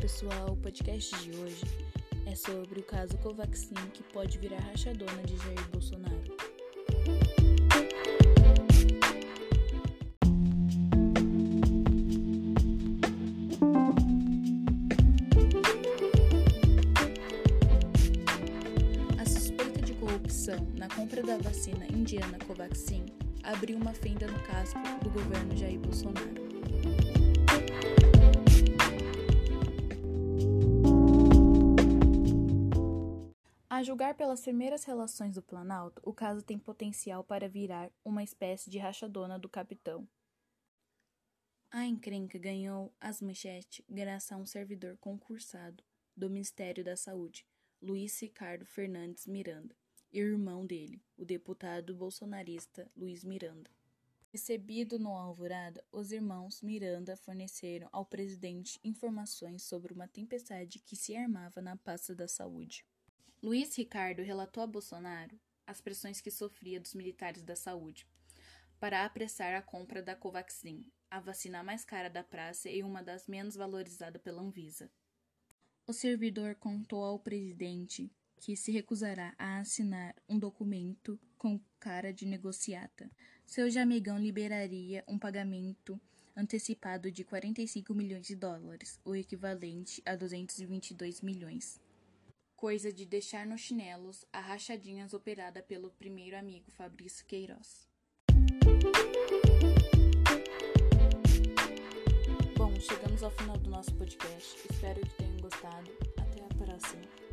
pessoal, o podcast de hoje é sobre o caso Covaxin que pode virar rachadona de Jair Bolsonaro. A suspeita de corrupção na compra da vacina indiana Covaxin abriu uma fenda no casco do governo Jair Bolsonaro. A julgar pelas primeiras relações do Planalto, o caso tem potencial para virar uma espécie de rachadona do capitão. A encrenca ganhou as manchetes graças a um servidor concursado do Ministério da Saúde, Luiz Ricardo Fernandes Miranda, irmão dele, o deputado bolsonarista Luiz Miranda. Recebido no Alvorada, os irmãos Miranda forneceram ao presidente informações sobre uma tempestade que se armava na pasta da saúde. Luiz Ricardo relatou a Bolsonaro as pressões que sofria dos militares da saúde para apressar a compra da Covaxin, a vacina mais cara da praça e uma das menos valorizadas pela Anvisa. O servidor contou ao presidente que se recusará a assinar um documento com cara de negociata. Seu jamegão liberaria um pagamento antecipado de 45 milhões de dólares, o equivalente a 222 milhões coisa de deixar nos chinelos a rachadinhas operada pelo primeiro amigo Fabrício Queiroz. Bom, chegamos ao final do nosso podcast. Espero que tenham gostado. Até a próxima.